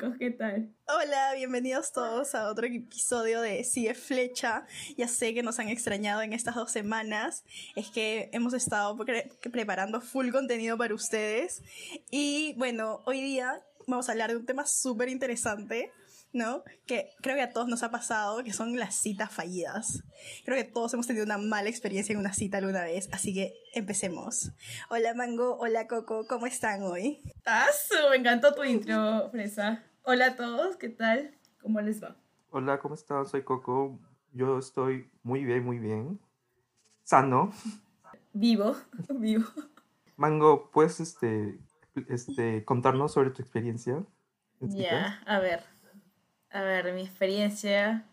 chicos, ¿qué tal? Hola, bienvenidos todos a otro episodio de Sigue Flecha. Ya sé que nos han extrañado en estas dos semanas. Es que hemos estado preparando full contenido para ustedes. Y bueno, hoy día vamos a hablar de un tema súper interesante ¿no? Que creo que a todos nos ha pasado, que son las citas fallidas. Creo que todos hemos tenido una mala experiencia en una cita alguna vez, así que empecemos. Hola Mango, hola Coco, ¿cómo están hoy? ¡Tazo! Me encantó tu intro, Fresa. Hola a todos, ¿qué tal? ¿Cómo les va? Hola, ¿cómo están? Soy Coco. Yo estoy muy bien, muy bien. Sano. Vivo, vivo. Mango, ¿puedes este, este, contarnos sobre tu experiencia? Ya, a ver. A ver, mi experiencia.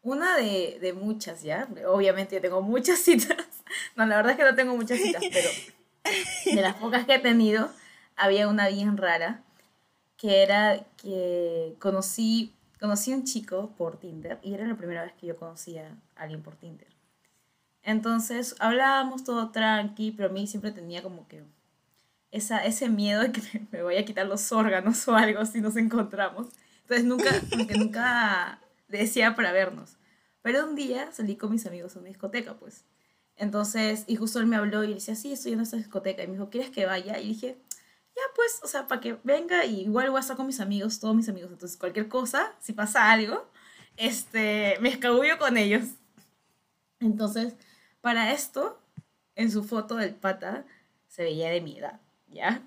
Una de, de muchas, ¿ya? Obviamente yo tengo muchas citas. No, la verdad es que no tengo muchas citas, pero de las pocas que he tenido, había una bien rara, que era que conocí, conocí un chico por Tinder y era la primera vez que yo conocía a alguien por Tinder. Entonces hablábamos todo tranqui, pero a mí siempre tenía como que esa, ese miedo de que me voy a quitar los órganos o algo si nos encontramos. Entonces nunca, nunca decía para vernos. Pero un día salí con mis amigos a una discoteca, pues. Entonces, y justo él me habló y le decía, sí, estoy en esta discoteca. Y me dijo, ¿quieres que vaya? Y dije, pues, o sea, para que venga y igual voy a estar con mis amigos, todos mis amigos. Entonces, cualquier cosa, si pasa algo, este, me escabullo con ellos. Entonces, para esto, en su foto del pata, se veía de mi edad, ¿ya?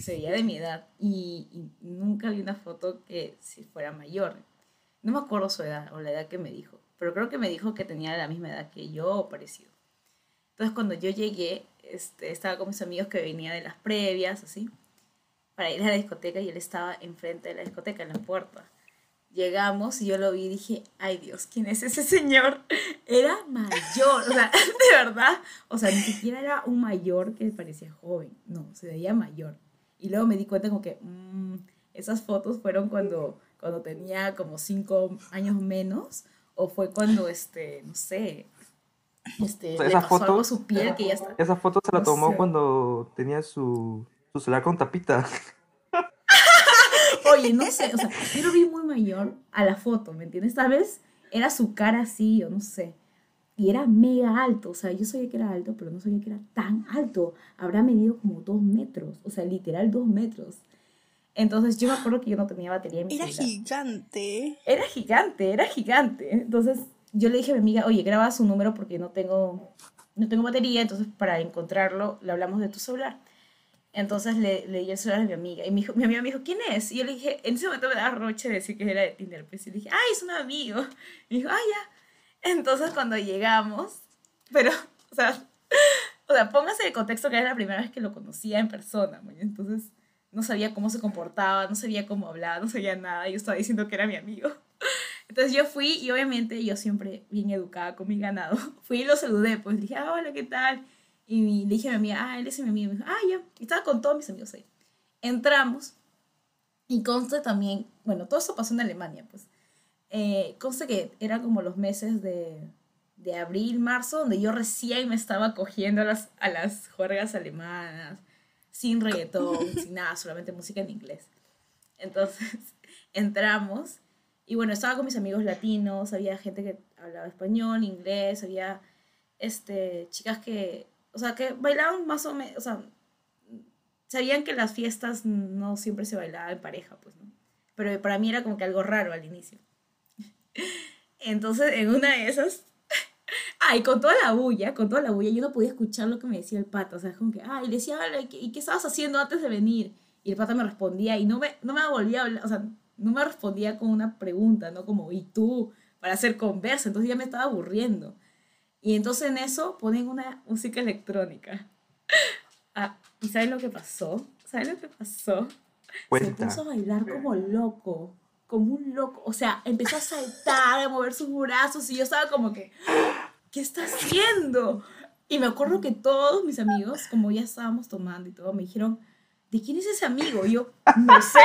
se veía de mi edad y, nunca vi una foto que si fuera mayor. No me acuerdo su edad o la edad que me dijo, pero creo que me dijo que tenía la misma edad que yo o parecido. Entonces cuando yo llegué, este, estaba con mis amigos que venía de las previas, así, para ir a la discoteca y él estaba enfrente de la discoteca, en la puerta. Llegamos y yo lo vi y dije, ay Dios, ¿quién es ese señor? Era mayor, o sea, de verdad, o sea, ni siquiera era un mayor que parecía joven, no, se veía mayor. Y luego me di cuenta como que mm, esas fotos fueron cuando, cuando tenía como cinco años menos, o fue cuando, este, no sé, este, esa le pasó foto, algo a su piel que ya está. Esa foto se la tomó cuando tenía su, su celular con tapita. Oye, no sé, o sea, yo lo vi muy mayor a la foto, ¿me entiendes? Tal vez era su cara así, o no sé. Y era mega alto, o sea, yo sabía que era alto, pero no sabía que era tan alto. Habrá medido como dos metros, o sea, literal dos metros. Entonces yo me acuerdo que yo no tenía batería en mi Era gigante. Era gigante, era gigante. Entonces yo le dije a mi amiga, oye, graba su número porque no tengo, no tengo batería, entonces para encontrarlo le hablamos de tu celular. Entonces le, le di el celular a mi amiga y mi, mi amiga me dijo, ¿quién es? Y yo le dije, en ese momento me daba roche decir que era de Tinder, pues y le dije, ay, es un amigo. Y dijo, ah, ya. Entonces cuando llegamos, pero, o sea, o sea, póngase de contexto que era la primera vez que lo conocía en persona, entonces no sabía cómo se comportaba, no sabía cómo hablaba, no sabía nada, yo estaba diciendo que era mi amigo. Entonces yo fui y obviamente yo siempre bien educada con mi ganado, fui y lo saludé, pues dije, ah, hola, ¿qué tal? Y le dije a mi amiga, ah, él es mi amigo. me dijo, ah, ya. Y estaba con todos mis amigos ahí. Entramos y consta también, bueno, todo eso pasó en Alemania, pues. Eh, consta que era como los meses de, de abril, marzo, donde yo recién me estaba cogiendo a las, a las juergas alemanas, sin reggaetón, sin nada, solamente música en inglés. Entonces entramos y bueno, estaba con mis amigos latinos, había gente que hablaba español, inglés, había este, chicas que o sea, que bailaban más o menos, o sea, sabían que las fiestas no siempre se bailaba en pareja, pues, ¿no? Pero para mí era como que algo raro al inicio. Entonces, en una de esas, ay, con toda la bulla, con toda la bulla, yo no podía escuchar lo que me decía el pata, o sea, como que, ay, le decía, ¿y qué estabas haciendo antes de venir? Y el pata me respondía y no me, no me volvía a hablar, o sea, no me respondía con una pregunta, ¿no? Como, ¿y tú? Para hacer conversa, entonces ya me estaba aburriendo. Y entonces en eso ponen una música electrónica. Ah, ¿Y sabes lo que pasó? ¿Sabes lo que pasó? Se puso a bailar como loco, como un loco. O sea, empezó a saltar, a mover sus brazos y yo estaba como que, ¿qué está haciendo? Y me acuerdo que todos mis amigos, como ya estábamos tomando y todo, me dijeron, ¿de quién es ese amigo? Y yo, no sé,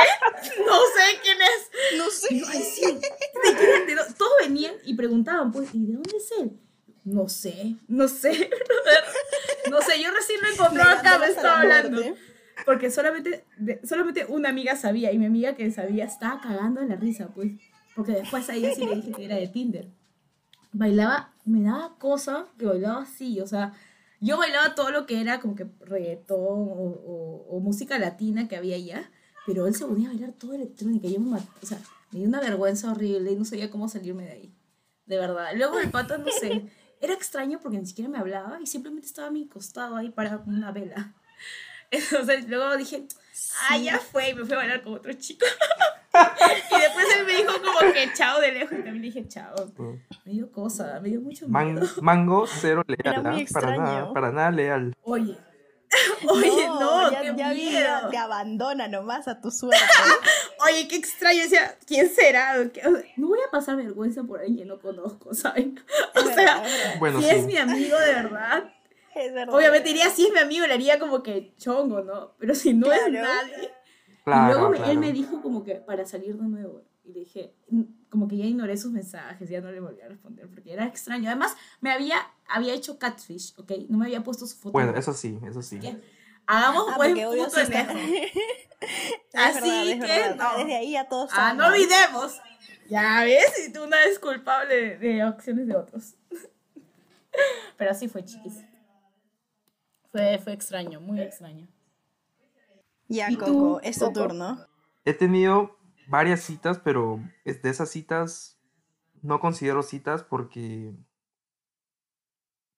no sé quién es. No sé. Ay, sí, ¿de quién es? Todos venían y preguntaban, pues, ¿y de dónde es él? No sé, no sé, no sé, yo recién lo encontré acá, me estaba hablando. porque solamente, de- solamente una amiga sabía y mi amiga que sabía estaba cagando en la risa, pues. Porque después a ella sí le dije que era de Tinder. Bailaba, me daba cosa que bailaba así, o sea, yo bailaba todo lo que era como que reggaetón o, o- o música latina que había allá, pero él se ponía a bailar todo electrónica. y Yo me o sea, me dio una vergüenza horrible y no sabía cómo salirme de ahí. De verdad. Luego el pata, no sé, era extraño porque ni siquiera me hablaba y simplemente estaba a mi costado ahí parado con una vela. Entonces luego dije, ah, ya fue, y me fui a bailar con otro chico. y después él me chao de lejos y también dije chao. Me dio cosa, me dio mucho Man- miedo. mango cero leal, Era muy ¿ah? para nada, para nada leal. Oye, oye, no, ya, qué ya miedo. ya te abandona nomás a tu suerte. Oye, qué extraño, decía, ¿quién será? ¿Qué- o sea, No voy a pasar vergüenza por alguien que no conozco, ¿saben? O Es sea, es verdad. Bueno, si sí. es mi amigo de verdad, Es verdad. obviamente diría, si es mi amigo, le haría como que chongo, ¿no? Pero si no es Claro. nadie. y Claro, luego me- claro. él me dijo como que para salir de nuevo. Y le dije, como que ya ignoré sus mensajes, ya no le volví a responder, porque era extraño. Además, me había, había hecho catfish, ¿ok? No me había puesto su foto. Bueno, eso sí, eso sí. Hagamos Ah, un buen sí en eso. Es Así verdad, que verdad. no. Desde ahí ya todos Ah, no olvidemos. Ya ves, y tú una es culpable de, de acciones de otros. Pero así fue, chiquis. Fue, fue extraño, muy extraño. Ya, ¿Y tú, Coco, es tu turno. He tenido varias citas, pero de esas citas no considero citas porque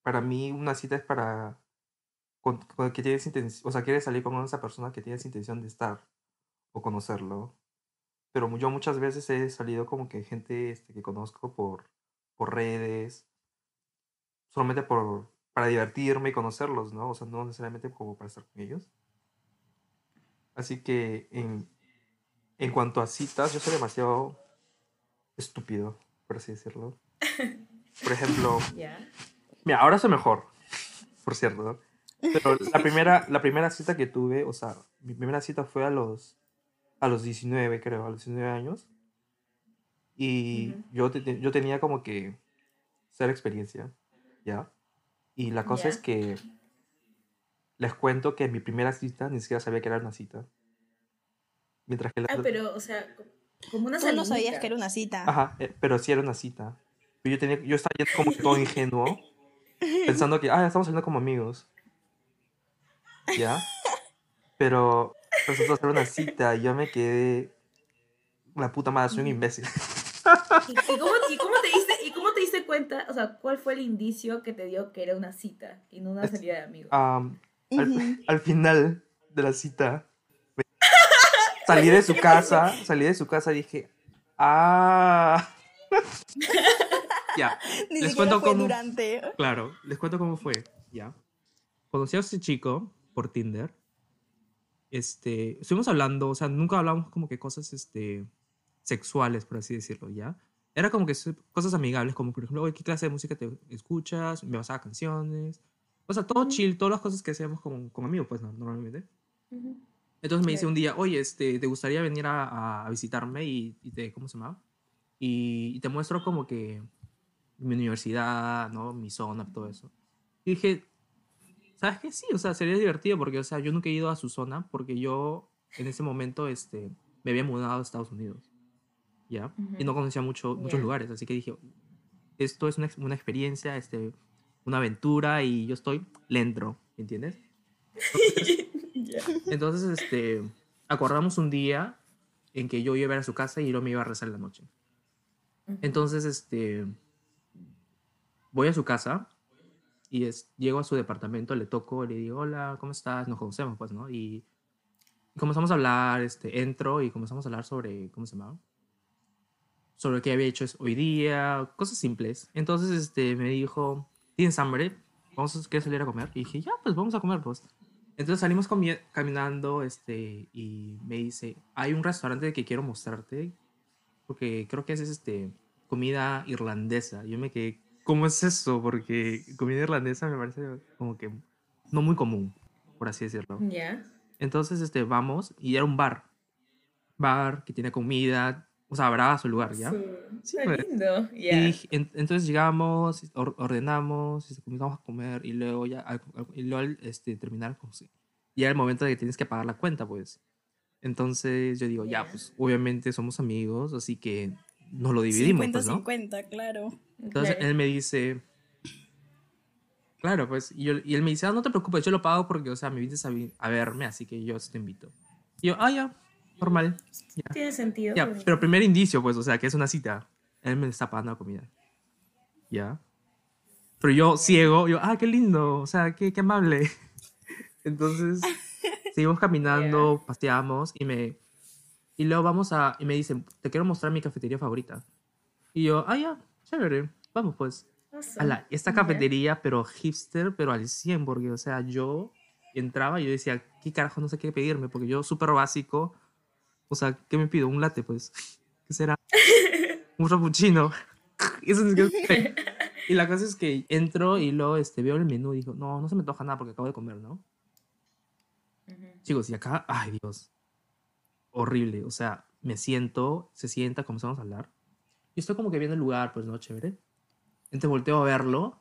para mí una cita es para con, con que tienes intención, o sea, quieres salir con esa persona que tienes intención de estar o conocerlo. Pero yo muchas veces he salido como que gente este, que conozco por, por redes, solamente por, para divertirme y conocerlos, ¿no? O sea, no necesariamente como para estar con ellos. Así que en, en cuanto a citas, yo soy demasiado estúpido, por así decirlo. Por ejemplo, Ya. mira, ahora soy mejor, por cierto. ¿no? Pero la primera, la primera cita que tuve, o sea, mi primera cita fue a los, a los 19, creo, a los 19 años. Y yo, te- yo tenía como que cero experiencia, ¿ya? Y la cosa es que les cuento que mi primera cita ni siquiera sabía que era una cita. Mientras que la, Ah, pero, o sea, co- como una Tú no sabías salinita. que era una cita. Ajá, eh, pero sí era una cita. Yo, tenía, yo estaba yendo como todo ingenuo, pensando que, ah, estamos saliendo como amigos. ¿Ya? Pero resultó ser una cita y yo me quedé. La puta madre, soy un imbécil. ¿Y, y cómo, y cómo te diste, ¿Y cómo te diste cuenta? O sea, ¿cuál fue el indicio que te dio que era una cita y no una salida de amigos? Am, al, Ujú. al final de la cita, salí de su casa, salí de su casa y dije, ah. ya, Ni les cuento fue cómo. durante. Claro, les cuento cómo fue, ¿ya? Conocí a ese chico por Tinder. Este, estuvimos hablando, o sea, nunca hablamos como que cosas, este, sexuales, por así decirlo, ¿ya? Era como que cosas amigables, como por ejemplo, oye, ¿qué clase de música te escuchas? Me pasaba canciones. O sea, todo chill, todas las cosas que hacíamos con, con amigos, pues, ¿no? normalmente. Ujú. Entonces me dice un día, oye, este, ¿te gustaría venir a, a visitarme y, y te, ¿cómo se llama? Y, y te muestro como que mi universidad, ¿no? Mi zona, todo eso. Y dije, ¿sabes qué? Sí, o sea, sería divertido porque, o sea, yo nunca he ido a su zona porque yo en ese momento, este, me había mudado a Estados Unidos, ¿ya? Y Ujú. no conocía mucho, muchos Ya. lugares, así que dije, esto es una, una experiencia, este, una aventura y yo estoy, le entro, ¿entiendes? Entonces, este, acordamos un día en que yo iba a ver a su casa y yo me iba a rezar en la noche. Entonces, este, voy a su casa y es, llego a su departamento, le toco, le digo, hola, ¿cómo estás? Nos conocemos, pues, ¿no? Y, y comenzamos a hablar, este, entro y comenzamos a hablar sobre, ¿cómo se llama? Sobre qué había hecho es- hoy día, cosas simples. Entonces, este, me dijo, ¿tienes hambre? ¿Vamos a, ¿Quieres salir a comer? Y dije, ya, pues vamos a comer, pues. Entonces salimos caminando este, y me dice, hay un restaurante que quiero mostrarte, porque creo que es este, comida irlandesa. Yo me quedé, ¿cómo es eso? Porque comida irlandesa me parece como que no muy común, por así decirlo. Ya. Entonces este, vamos y era un bar. Bar que tiene comida, o sea, bravazo el lugar, ¿ya? Su- Sí, lindo. Y Ya. dije- en- entonces llegamos, or- ordenamos, este, comenzamos a comer y luego ya al- y luego al, este, terminar como si- ya el momento de que tienes que pagar la cuenta, pues. Entonces yo digo, ya, Ya. pues obviamente somos amigos, así que nos lo dividimos, pues, ¿no? 50-50, claro. Entonces Claro. él me dice, claro, pues, y, yo- y él me dice, ah, no te preocupes, yo lo pago porque, o sea, me viniste a, a verme, así que yo sí te invito. Y yo, ah, ya, normal. Tiene sentido. pero primer indicio, pues, o sea, que es una cita. Él me está pagando la comida. Ya. Pero yo, ciego, yo, ah, qué lindo, o sea, qué, qué amable. Entonces, seguimos caminando, paseamos y me... Y luego vamos a... Y me dicen, te quiero mostrar mi cafetería favorita. Y yo, ah, ya, chévere, vamos pues. Awesome. Ala, esta cafetería, pero hipster, pero al 100, porque, o sea, yo entraba y yo decía, ¿qué carajo no sé qué pedirme? Porque yo, súper básico, o sea, ¿qué me pido? Un latte, pues. ¿Qué será? Un frappuccino. Eso es que- y la cosa es que entro y luego este, veo el menú y digo, no, no se me antoja nada porque acabo de comer, ¿no? Ujú. Chicos, y acá, ay Dios, horrible. O sea, me siento, se sienta, comenzamos a hablar. Y estoy como que viendo el lugar, pues no, chévere. Entonces volteo a verlo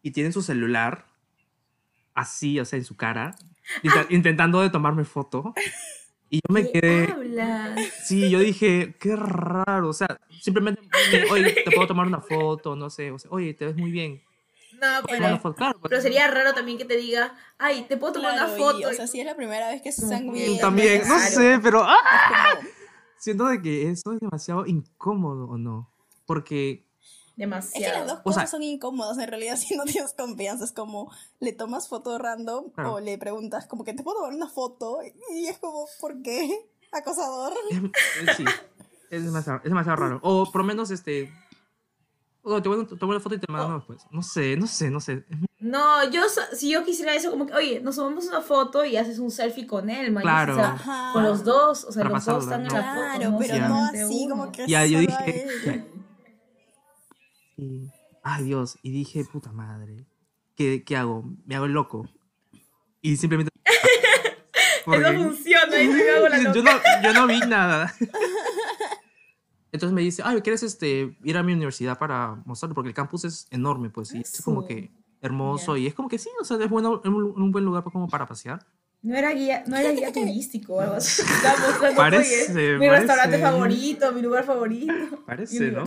y tiene su celular así, o sea, en su cara, int- intentando de tomarme foto. Y yo me ¿Qué quedé, hablas? sí, yo dije, qué raro. O sea, simplemente, oye, te puedo tomar una foto, no sé, o sea, oye, te ves muy bien. No, pero. Claro, pero sería raro también que te diga, ay, te puedo tomar Claro, una y, foto. o sea, si es la primera vez que se están viendo. también, no sé, pero ¡ah! siento de que eso es demasiado incómodo o no. Porque, Es que las Demasiado. dos O cosas sea- son incómodas en realidad si no tienes confianza. Es como le tomas foto random Claro. o le preguntas como que te puedo tomar una foto y es como, ¿por qué? Acosador. es, es- sí, es demasiado, es demasiado raro. O por lo menos, este... O te voy a tomar la foto y te mando después. No sé, no sé, no sé. No, yo, si yo quisiera eso, como que, oye, nos tomamos una foto y haces un selfie con él, man. Claro. O sea, con los dos, o sea, Para los dos están en ¿no? la foto. Claro, pero Ya. no así uno. como que Ya, yo dije- él. Y, ay Dios, y dije, puta madre, ¿qué, qué hago? Me hago el loco. Y simplemente... Porque- Eso funciona, y me hago la loca. yo, no, yo no vi nada. Entonces me dice, ay, ¿quieres este, ir a mi universidad para mostrarlo? Porque el campus es enorme, pues, y es como que hermoso. Y es como que sí, o sea, es bueno, es un, buen lugar como para pasear. No era guía, no era guía turístico o algo así. Estaba mostrando, Parece, oye, mi parece. restaurante favorito, mi lugar favorito. Parece, mi ¿no?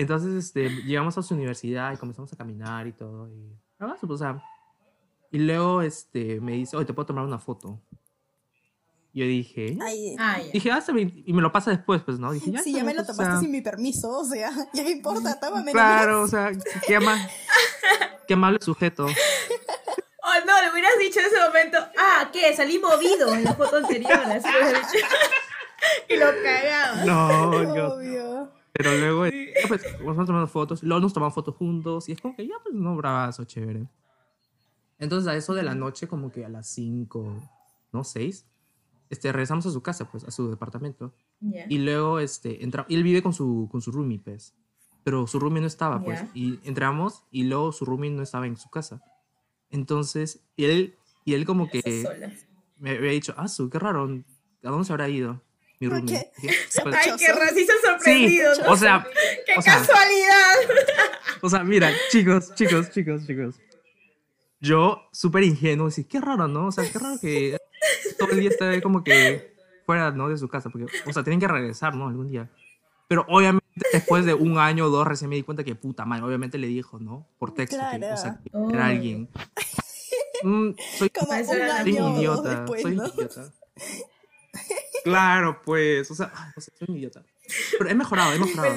Entonces, este, llegamos a su universidad y comenzamos a caminar y todo. Y, ah, o sea, y luego, este, me dice, oye, ¿te puedo tomar una foto? Y yo dije, Ay, Ah, ya. dije, ah, está bien", y me lo pasa después, pues, ¿no? Dije, ya. está ya me lo pues, o tomaste sea, sin mi permiso, o sea, ya qué importa, tómame Claro, o sea, qué, ama- qué amable sujeto. Oh, no, le hubieras dicho en ese momento, ah, ¿qué? Salí movido en la foto anterior. Así hubieras dicho. y lo cagaba. No, yo- Obvio. Pero luego, eh, pues, vamos tomando fotos, luego nos tomamos fotos juntos, y es como que ya, pues, no, bravazo, chévere. Entonces, a eso de la noche, como que a las 5, no, 6, este, regresamos a su casa, pues, a su departamento. Ya. Y luego, este, entra, y él vive con su, con su roomie, pues. Pero su roomie no estaba, pues. Y entramos y luego su roomie no estaba en su casa. Entonces, y él, y él como que me había dicho, ah, su, qué raro, ¿a dónde se habrá ido mi ¿Por roomie? Ay, qué racista sorprendido. sí, ¿no? o sea, ¡Qué o sea, casualidad! o sea, mira, chicos, chicos, chicos, chicos. Yo, súper ingenuo, así, qué raro, ¿no? O sea, qué raro que todo el día esté como que fuera, ¿no? De su casa, porque, o sea, tienen que regresar, ¿no? Algún día. Pero obviamente después de un año o dos recién me di cuenta que puta madre, obviamente le dijo, ¿no? Por texto, que, o sea, que era alguien. Mm, soy, Como un año idiota, después, soy ¿no? idiota. Claro, pues, o sea, ay, o sea, soy un idiota. Pero he mejorado, he mejorado.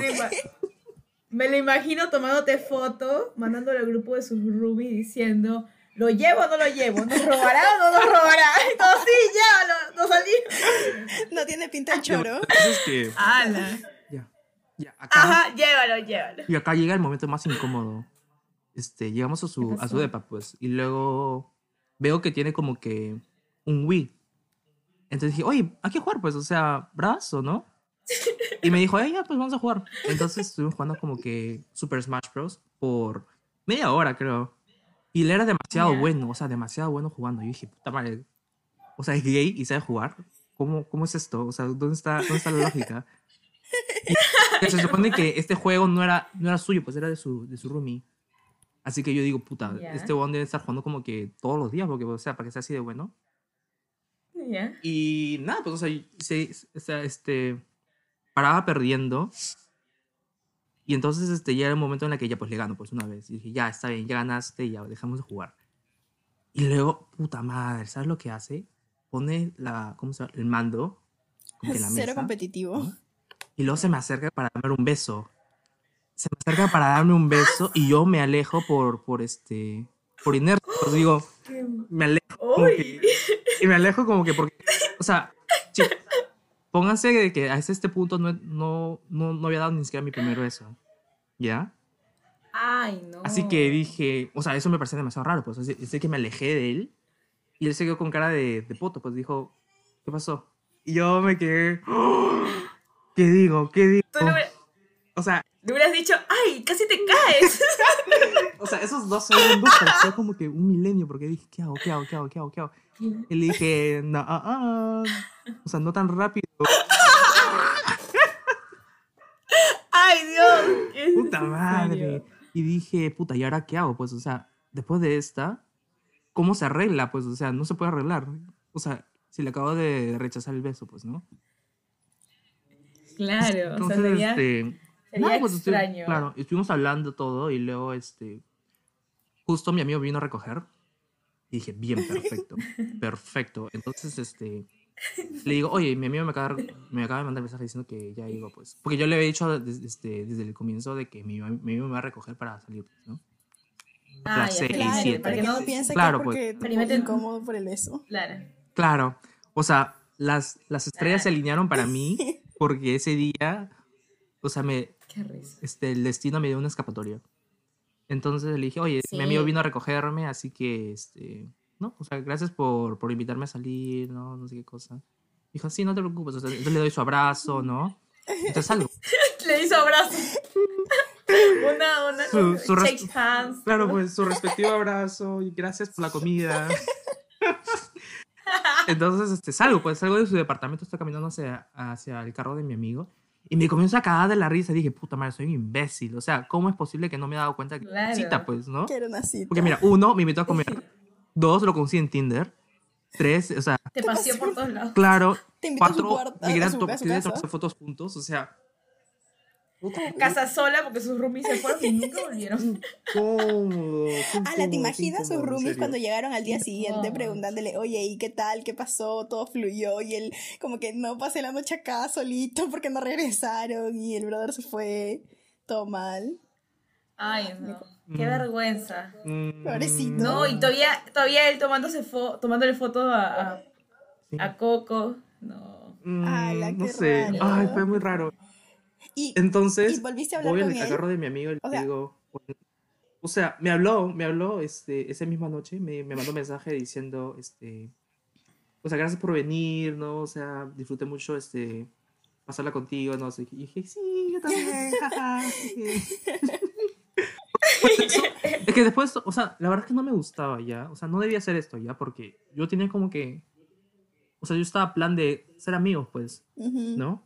Me lo, imagino tomándote foto, mandándole al grupo de sus roomies diciendo, ¿lo llevo o no lo llevo? ¿Nos robará o no nos robará? Todos, sí, llévalo, nos salimos. No tiene pinta de choro. Entonces que, ¡Hala! ya, ya, acá. Ajá, llévalo, llévalo. Y acá llega el momento más incómodo. Este, llegamos a ¿Qué su, a su depa, pues, y luego veo que tiene como que un Wii. Entonces dije, oye, hay que jugar, pues, o sea, brazo, ¿no? Y me dijo, "Ay, ya, pues vamos a jugar. Entonces estuvimos jugando como que Super Smash Bros. por media hora, creo. Y él era demasiado Ya. bueno, o sea, demasiado bueno jugando. Yo dije, puta madre, o sea, es gay y sabe jugar. ¿Cómo, cómo es esto? O sea, ¿dónde está, dónde está la lógica? Y se supone que este juego no era, no era suyo, pues era de su, de su roomie. Así que yo digo, puta, Ya. este one debe estar jugando como que todos los días, porque, o sea, para que sea así de bueno. ¿Ya? Y nada, pues, o sea, se, o sea, este, paraba perdiendo. Y entonces, este, ya era el momento en el que ya, pues, le gano, pues, una vez. Y dije, ya, está bien, ya ganaste, ya, dejamos de jugar. Y luego, puta madre, ¿sabes lo que hace? Pone la, ¿cómo se llama? El mando, como que la Cero mesa. competitivo. ¿no? Y luego se me acerca para darme un beso. Se me acerca para darme un beso y yo me alejo por, por este, por inercia. Pues digo, me alejo. que- y me alejo como que porque, o sea, sí, pónganse de que a este punto no, no, no, no había dado ni siquiera mi primer beso. ¿Ya? Ay, no. Así que dije, o sea, eso me parecía demasiado raro, pues así, así que me alejé de él y él se quedó con cara de, de poto, pues dijo, ¿qué pasó? Y yo me quedé, "Oh, ¿qué digo? ¿Qué digo? Le, hubiera- O sea, le hubieras dicho, ¡ay! ¡Casi te caes! o sea, esos dos segundos pareció como que un milenio porque dije, ¿qué hago? ¿Qué hago? ¿Qué hago? ¿Qué hago? ¿Qué hago? Y le dije, no, ah, ah". o sea, no tan rápido. ¡Ay, Dios! ¿Qué es Puta madre. Y dije, puta, ¿y ahora qué hago? Pues, o sea, después de esta, ¿cómo se arregla? Pues, o sea, no se puede arreglar. O sea, si le acabo de rechazar el beso, pues, ¿no? Claro, o sea, Entonces, sería, este. Sería nada, pues, extraño. claro, estuvimos hablando todo y luego, este. Justo mi amigo vino a recoger. Y dije, bien, perfecto. perfecto. Entonces, este. Le digo, oye, mi amigo me acaba, de- me acaba de mandar mensaje diciendo que ya iba, pues. Porque yo le había dicho desde, este, desde el comienzo de que mi, mi amigo me va a recoger para salir, pues, ¿no? Ah, ya, seis, claro, siete. para que no piense Claro, que pues. porque te Experimenten- pones incómodo por el beso. Claro. Claro. O sea, las, las estrellas se Claro. alinearon para mí porque ese día, o sea, me, Qué risa. este, el destino me dio una escapatoria. Entonces le dije, oye, Sí. mi amigo vino a recogerme, así que, este, no, o sea, gracias por, por invitarme a salir, ¿no? No sé qué cosa. Dijo, sí, no te preocupes, o sea, entonces le doy su abrazo, ¿no? Entonces salgo. Le hizo abrazo. una, una. Su- su shake hands. Claro, pues su respectivo abrazo y gracias por la comida. Entonces, este, salgo, pues salgo de su departamento, estoy caminando hacia, hacia el carro de mi amigo y me comienzo a cagar de la risa y dije, puta madre, soy un imbécil. O sea, ¿cómo es posible que no me he dado cuenta que Claro. cita, pues, no? Que era una cita. Porque mira, uno, me invitó a comer. Dos, lo conocí en Tinder. Tres, o sea, Te paseó por todos lados. claro. Te invitó a su Cuatro, me a querían su- a su casa. fotos juntos, o sea. Casa sola porque sus roomies se fueron y nunca volvieron. Incómodo, Ala, ¿te incómodo, imaginas sus roomies cuando llegaron al día siguiente preguntándole, oye, ¿y qué tal? ¿Qué pasó? ¿Todo fluyó? Y él como que no pasé la noche acá solito porque no regresaron y el brother se fue todo mal. Ay, no. Qué Mm. vergüenza. Mm, Pobrecito. No, y todavía, todavía él tomándose fo tomándole fotos a, a, Coco. No. Mm, Ala, no sé. raro. Ay, fue muy raro. Y, Entonces, ¿Y volviste a hablar voy con al él? carro de mi amigo y le O sea- digo. O sea, me habló, me habló este, esa misma noche, me, me mandó un mensaje diciendo, este, o sea, gracias por venir, ¿no? O sea, disfruté mucho, este, pasarla contigo, no sé. Y dije, sí, yo también, jaja. Pues eso, es que después, o sea, la verdad es que no me gustaba ya, o sea, no debía hacer esto ya, porque yo tenía como que, o sea, yo estaba a plan de ser amigos, pues, Ujú. ¿no?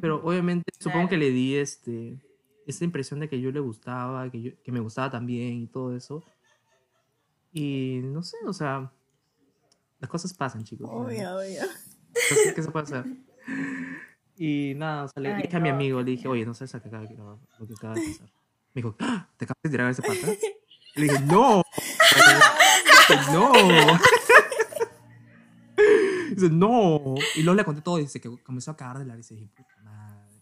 Pero obviamente supongo que le di este esta impresión de que yo le gustaba, que, yo, que me gustaba también y todo eso. Y no sé, o sea, las cosas pasan, chicos. Obvio, obvio. ¿qué, qué se puede hacer? Y nada, o sea, le Ay, dije a mi no. amigo, le dije, oye, no sabes lo que acaba de, lo que acaba de pasar. Me dijo, "¡Ah! ¿te acabas de tirar a ese pata? Le dije, no. Dice, Dice, no. Y luego le conté todo y dice que comenzó a cagar de la risa y dije, puta madre.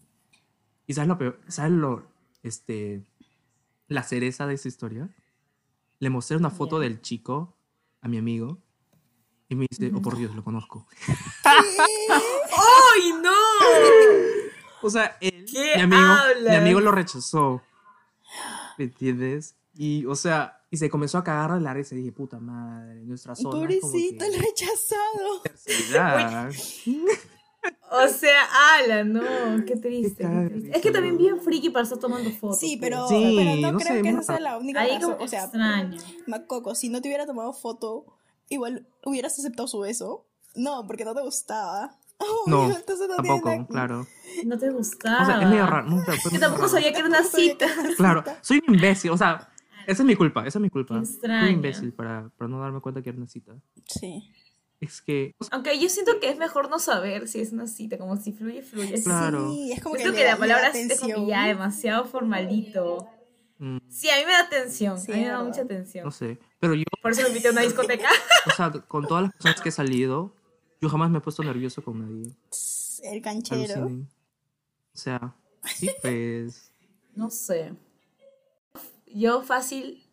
¿Y sabes lo peor? ¿Sabes lo, este, la cereza de esa historia? Le mostré una foto Ya. del chico a mi amigo y me dice, oh por Dios, lo conozco. ¡Ay, no! O sea, él, ¿Qué mi amigo, mi amigo lo rechazó. ¿Me entiendes? Y, o sea, y se comenzó a cagar de la risa y dije, puta madre, nuestra zona Pobrecito, el rechazado. O sea, ala, no, qué triste. Qué triste. Es que también bien friki para estar tomando fotos. Sí, pero, Sí, pero no, no creo sé, que esa sea la única Ahí razón. como O sea, extraño. Macoco, si no te hubiera tomado foto, igual hubieras aceptado su beso. No, porque no te gustaba. No, entonces no tiene Tampoco, nada- claro. No te gustaba. O sea, es medio raro. no, Yo tampoco sabía que era una cita. Claro, soy un imbécil. O sea, esa es mi culpa, esa es mi culpa. Extraño. un imbécil para, para no darme cuenta que era una cita. Sí. Es que, Aunque yo siento que es mejor no saber si es una cita, como si fluye, fluye. Claro. Sí, es como que, Siento que la palabra es como que ya demasiado formalito. mm, Sí, a mí me da tensión. Sí, a mí me da verdad. mucha tensión. no sé. Pero yo, Por eso me invité a una discoteca. o sea, con todas las personas que he salido, yo jamás me he puesto nervioso con nadie. El canchero. Alucinen. O sea, sí, pues. No sé. Yo fácil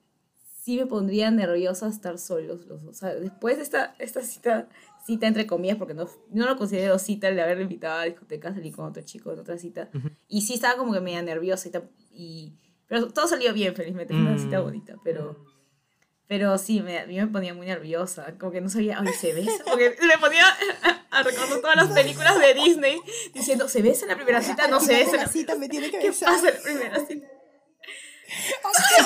sí me pondría nerviosa estar solos los dos. O sea, después de esta, esta cita, cita entre comillas, porque no, no lo considero cita el de haberle invitado a la discoteca, salí con otro chico en otra cita. Ujú. Y sí estaba como que media nerviosa y, y pero todo salió bien, felizmente, fue una Mm. cita bonita, pero... Pero sí, me, a mí me ponía muy nerviosa, como que no sabía, ay, ¿se besa? Porque me ponía a, a recordar todas las películas de Disney diciendo, ¿se besa en la primera cita? No se besa en la cita me tiene que ¿Qué besar. pasa en la primera cita?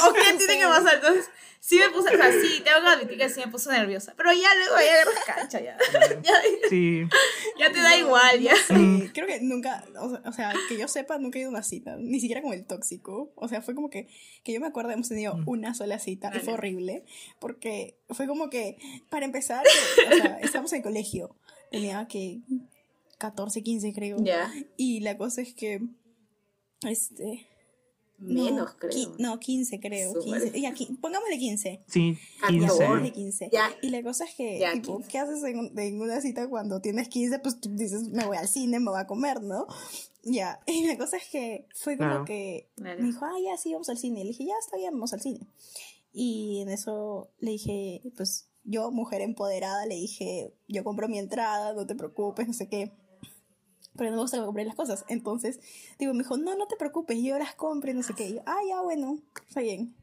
¿O qué tiene que pasar? Entonces, sí me puse, o sea, sí, tengo que admitir que sí me puse nerviosa. Pero ya luego ya agarras cancha, ya. ya. Sí. ya te da igual, ya. Sí, creo que nunca, o sea, que yo sepa, nunca he ido a una cita, ni siquiera con el tóxico. O sea, fue como que, que yo me acuerdo, hemos tenido una sola cita y fue Vale. horrible, porque fue como que, para empezar, o sea, estábamos en el colegio, tenía que 14, 15 creo. Ya. Y la cosa es que, este... no, Menos, creo. qui- no, 15 creo. Su 15, madre. ya, pongámosle 15. Sí, Ah, 15. por favor. De 15. Ya. Y la cosa es que, Ya, tipo, 15. ¿qué haces en, en una cita cuando tienes 15? Pues tú dices, me voy al cine, me voy a comer, ¿no? Ya. Y la cosa es que fue como Claro. que Claro. me dijo, ah, ya, sí, vamos al cine. Y le dije, ya, está bien, vamos al cine. Y en eso le dije, pues yo, mujer empoderada, le dije, yo compro mi entrada, no te preocupes, no sé qué. Pero no me gusta que compré las cosas. Entonces, digo, me dijo, no, no te preocupes, yo las compro y no sé qué. Y yo, ah, ya, bueno, está bien.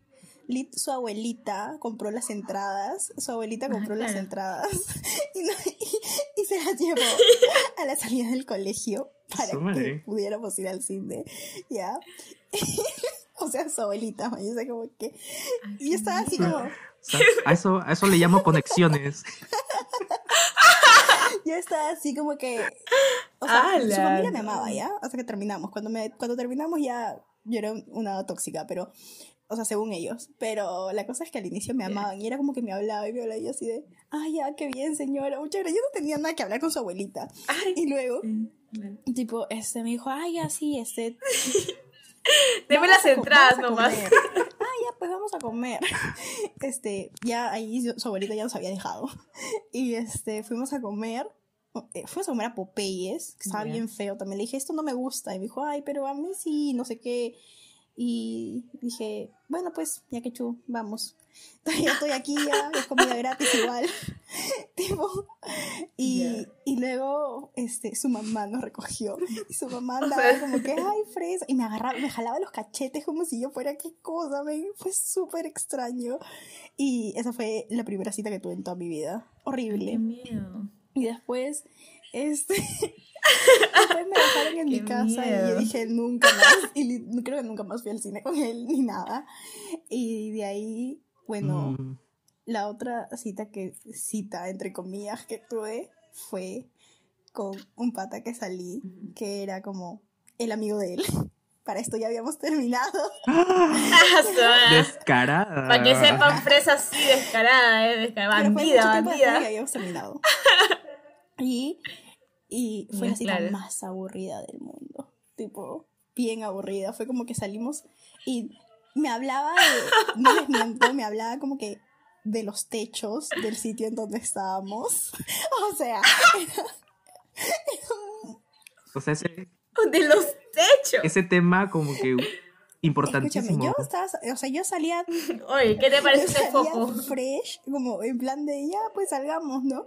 Lit- su abuelita compró las entradas, su abuelita compró las claro. entradas y, no- y- y se las llevó a la salida del colegio para que pudiéramos ir al cine, ¿ya? o sea, su abuelita, man, yo sé como que... Y yo estaba así como, O sea, a, eso, a eso le llamo conexiones. yo estaba así como que... O sea, su familia me amaba, ¿ya? Hasta que terminamos. Cuando, me, cuando terminamos ya yo era una tóxica, pero... O sea, según ellos. Pero la cosa es que al inicio me amaban y era como que me hablaba y me hablaba y yo así de... Ay, ya, qué bien, señora. Muchas gracias. Yo no tenía nada que hablar con su abuelita. Ay. Y luego, Claro. tipo, este, me dijo, ay, ya, sí, este... Deme las entradas nomás. comer. Ah, ya, pues vamos a comer. Este, ya ahí su abuelita ya nos había dejado. Y este, fuimos a comer. eh, Fuimos a comer a Popeyes, que estaba bien feo también. Le dije, esto no me gusta. Y me dijo, ay, pero a mí sí, no sé qué. Y dije, bueno, pues, ya que chu, vamos. Ya estoy aquí, ya, es comida gratis igual. tipo, y, y luego este, su mamá nos recogió. Y su mamá andaba sea- como que, ay, fresa. Y me agarraba, me jalaba los cachetes como si yo fuera qué cosa, men. Fue súper extraño. Y esa fue la primera cita que tuve en toda mi vida. Horrible. Qué miedo. Y después, este. después me dejaron en mi casa y yo dije nunca más. Y li- creo que nunca más fui al cine con él ni nada. Y de ahí, bueno, Mm, la otra cita que, cita entre comillas, que tuve fue con un pata que salí, que era como el amigo de él. Para esto ya habíamos terminado. Descarada. Para que sepan, fresa así descarada, ¿eh? Descarada. Bandida, bandida. habíamos terminado. Y, y fue la cita claro. más aburrida del mundo. Tipo, bien aburrida. Fue como que salimos y me hablaba de, no les miento, me hablaba como que de los techos del sitio en donde estábamos. O sea, O sea, ese, De los techos. ese tema como que escúchame, importantísimo. yo estaba, o sea, yo salía Oye, ¿qué te parece yo ese salía foco? fresh, como en plan de ya, pues salgamos, ¿no?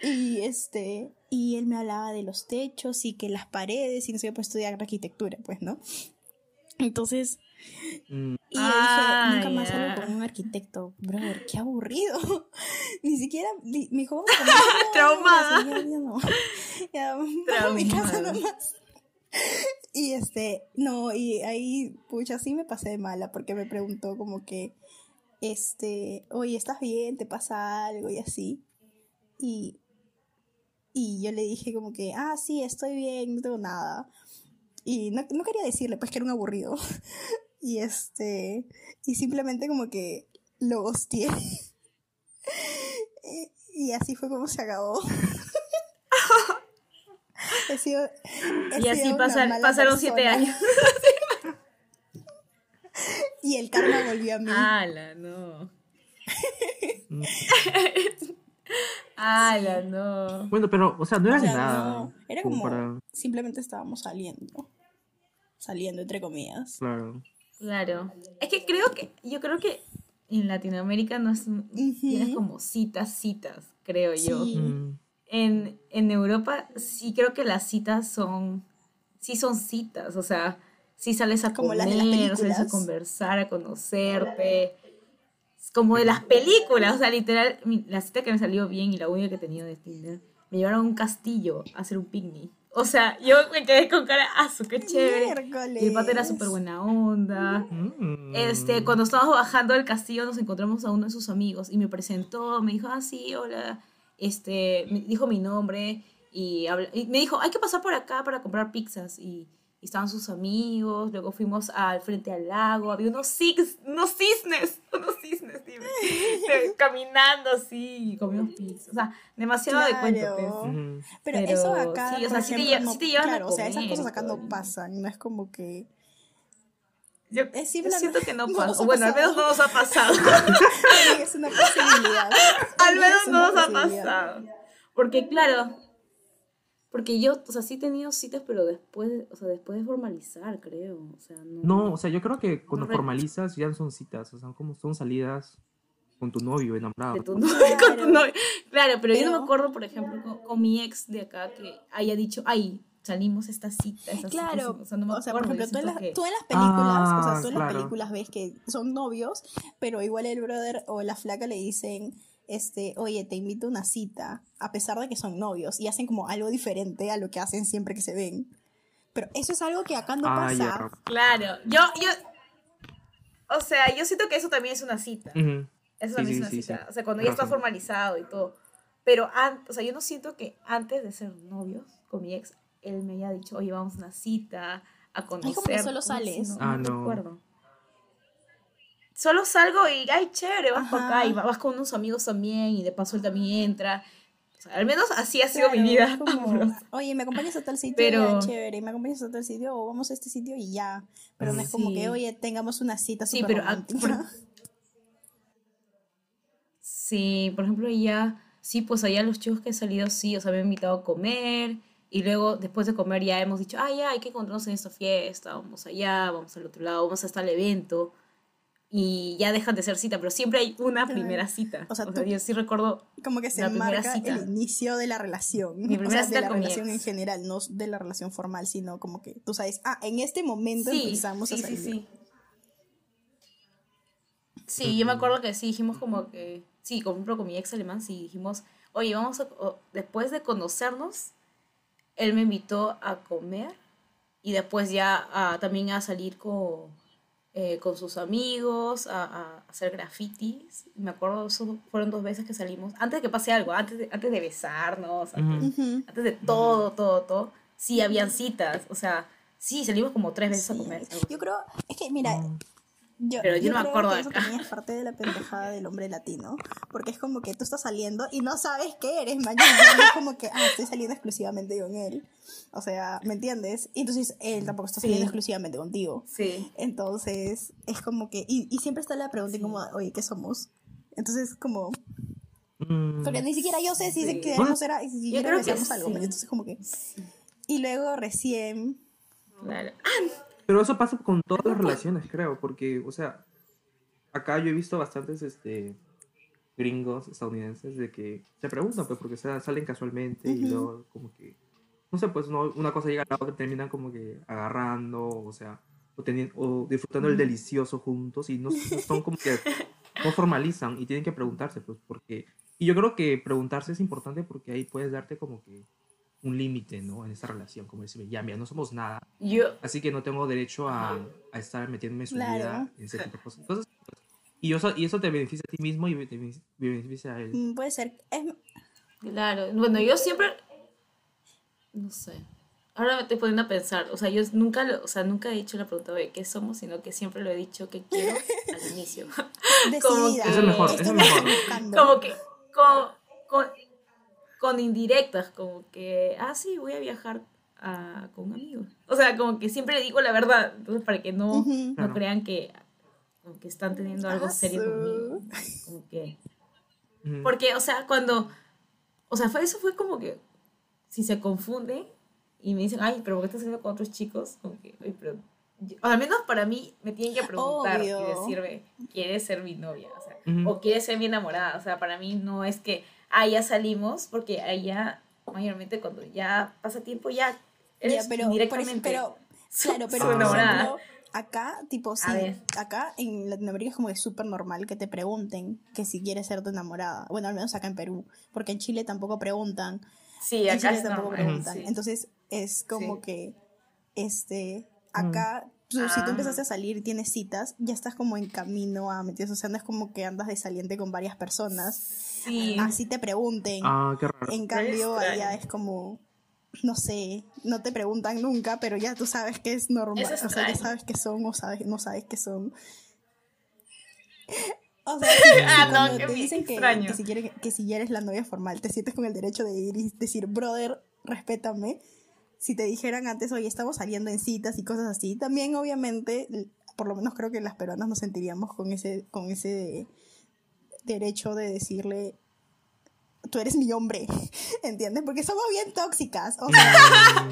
Y este, y él me hablaba de los techos y que las paredes, y no sé, qué, pues estudiar arquitectura, pues, ¿no? Entonces, Mm, y yo Ah, dije, nunca más salgo con un arquitecto, brother, qué aburrido. Ni siquiera, ni- me dijo, Traumada. Ya, ya no. Ya, vamos a mi casa Traumada. nomás. Y este, no, y ahí, pucha, sí me pasé de mala porque me preguntó como que, este, oye, ¿estás bien? ¿Te pasa algo? Y así. Y, y yo le dije como que, ah, sí, estoy bien, no tengo nada. Y no, no quería decirle, pues que era un aburrido. Y este, y simplemente como que lo hostié. y, Y así fue como se acabó. He sido- he Y sido así mala pasaron siete años. Y el karma volvió a mí. ¡Hala, no! ¡Hala, no! Bueno, pero, o sea, no era O sea, nada. no, era como para- simplemente estábamos saliendo. Saliendo entre comillas. Claro. Claro. Es que creo que, yo creo que en Latinoamérica no es, tienes como citas, citas, creo yo. Mm, En, en Europa sí creo que las citas son, sí son citas, o sea, sí sales a Como comer, las de las sales a conversar, a conocerte. Como de las películas, o sea, literal, mi- la cita que me salió bien y la única que he tenido de Tinder, me llevaron a un castillo a hacer un picnic. O sea, yo me quedé con cara, ah, su qué chévere. Y el pato era Miércoles. súper buena onda. mm. Este, cuando estábamos bajando del castillo nos encontramos a uno de sus amigos y me presentó, me dijo, ah, sí, hola, este, me dijo mi nombre y, habla- y me dijo, hay que pasar por acá para comprar pizzas y, y estaban sus amigos, luego fuimos al frente al lago, había unos, cis, unos cisnes, unos cisnes, dime, caminando así, y comimos pizzas, o sea, demasiado de cuento, Claro. pues. Ujú. Pero, Pero eso acá, sí, o sea, sí te ejemplo, no- sí te llevan a claro, o sea, esas comer cosas acá no pasan, no es como que... Yo, Es yo siento que no no pasa, o bueno, al menos no nos ha pasado. es una posibilidad. Al menos no nos ha pasado. Porque claro, porque yo, o sea, sí he tenido citas, pero después, o sea, después de formalizar, creo. O sea, no. No, o sea, yo creo que cuando re- formalizas ya no son citas, o sea, como son salidas con tu novio enamorado. de tu novio, con tu novio. Claro, pero, yo no me acuerdo, por ejemplo, con, con mi ex de acá que haya dicho, ay, salimos esta cita, esta cita", Claro, o sea, no me o sea, por ejemplo, tú en, las, que- tú en las películas, o sea, Ah, tú en las películas ves que son novios, pero igual el brother o la flaca le dicen, este, oye, te invito a una cita, a pesar de que son novios, y hacen como algo diferente a lo que hacen siempre que se ven. Pero eso es algo que acá no Ah, pasa. ya. Claro, yo, yo, o sea, yo siento que eso también es una cita. Eso también sí, es una sí, cita. sí. O sea, cuando ya está formalizado y todo. Pero antes, o sea, yo no siento que antes de ser novios con mi ex, él me haya dicho, oye, vamos a una cita, a conocer. como que solo sales. No, Ah, no no. recuerdo. Solo salgo y, ay, chévere, vas Ajá. acá y vas con unos amigos también y de paso él también entra. O sea, al menos así ha sido Claro, mi vida. como, oye, me acompañas a tal sitio, Pero- ya, chévere, me acompañas a tal sitio, o vamos a este sitio y ya. Pero no es como Sí. que, oye, tengamos una cita Sí, pero, romántica. por- Sí, por ejemplo, ya, sí, pues allá los chicos que han salido, sí, o sea, me han invitado a comer y luego después de comer ya hemos dicho, ah, ya, hay que encontrarnos en esta fiesta, vamos allá, vamos al otro lado, vamos hasta el evento y ya dejan de ser cita, pero siempre hay una primera cita. O sea, tú- yo sí recuerdo, Como que se marca cita. el inicio de la relación. Mi o primera sea, cita de la relación en general, no de la relación formal, sino como que tú sabes, ah, en este momento sí, empezamos sí, a sí, salir. sí. Sí, yo me acuerdo que sí, dijimos como que, sí, por ejemplo, con mi ex alemán, sí, dijimos, oye, vamos a, o- después de conocernos, él me invitó a comer y después ya a- también a salir con, eh, con sus amigos, a, a hacer grafitis. Me acuerdo, eso fueron dos veces que salimos, antes de que pase algo, antes de, antes de besarnos, antes, Ujú. Ujú. antes de todo, todo, todo, sí habían citas, o sea, sí, salimos como tres veces a Sí. comer. Yo creo, es que mira, Mm. Yo, Pero yo no me creo acuerdo que de eso acá. también es parte de la pendejada del hombre latino, porque es como que tú estás saliendo y no sabes qué eres, mañana es como que, ah, estoy saliendo exclusivamente con él, o sea, ¿me entiendes? Y entonces él tampoco está Sí. saliendo exclusivamente contigo, Sí. entonces es como que, y, y siempre está la pregunta Sí. como, oye, ¿qué somos? Entonces como, Mm. porque ni siquiera yo sé si Sí. queremos era, si siquiera creo que algo, sí. entonces como que, y luego recién, Claro. Pero eso pasa con todas las relaciones, creo, porque, o sea, acá yo he visto bastantes este, gringos estadounidenses de que se preguntan, pues, porque o sea, salen casualmente y Ujú. luego como que, no sé, pues no, una cosa llega a la otra, terminan como que agarrando, o sea, o, teni- o disfrutando el delicioso juntos y no, no son como que no formalizan y tienen que preguntarse, pues, porque, y yo creo que preguntarse es importante porque ahí puedes darte como que un límite, ¿no? En esa relación, como decir, ya, mira, no somos nada, Yo, Así que no tengo derecho a, a estar metiéndome su Claro. vida, en ese tipo de cosas. Entonces, y, eso, y eso te beneficia a ti mismo y te beneficia- a él. mm, puede ser, es, claro. Bueno, yo siempre. No sé. Ahora me estoy poniendo a pensar. O sea, yo nunca, lo- o sea, nunca he dicho la pregunta de qué somos, sino que siempre lo he dicho que quiero al inicio. Como decidida. que- Eso es mejor, eso es me mejor. como que. Como, con, con indirectas, como que, ah, sí, voy a viajar a- con amigos. O sea, como que siempre le digo la verdad, entonces para que no, no Claro. crean que, como que están teniendo algo Ah, serio conmigo. Como que... Porque, o sea, cuando. O sea, fue, eso fue como que. Si se confunde y me dicen, ay, pero ¿por qué estás haciendo con otros chicos? Como que, ay, pero. yo- o al menos para mí me tienen que preguntar Obvio. y decirme, ¿quieres ser mi novia? O sea, o quieres ser mi enamorada. O sea, para mí no es que, ah, ya salimos, porque allá, mayormente cuando ya pasa tiempo, ya eres Ya, pero, ej- pero su- claro, pero por enamorada. ejemplo, acá, tipo, sí, acá en Latinoamérica es como que súper normal que te pregunten que si quieres ser tu enamorada. Bueno, al menos acá en Perú, porque en Chile tampoco preguntan. Sí, en acá Chile es tampoco normal. preguntan. sí. Entonces es como Sí. que, este, acá, tú- si tú Ah. empezaste a salir y tienes citas, ya estás como en camino a meterse, o sea, no es como que andas de saliente con varias personas. Sí. Así te pregunten. Ah, qué raro. En cambio, allá es como, no sé, no te preguntan nunca, pero ya tú sabes que es normal. Es o sea, ya sabes que son o sabes, no sabes que son. O sea, Ah, no, te dicen que, que si quiere- que si ya eres la novia formal, te sientes con el derecho de ir y decir, brother, respétame. Si te dijeran antes, oye, estamos saliendo en citas y cosas así, también obviamente, por lo menos creo que las peruanas nos sentiríamos con ese, con ese derecho de decirle, tú eres mi hombre, ¿entiendes? Porque somos bien tóxicas, o sea,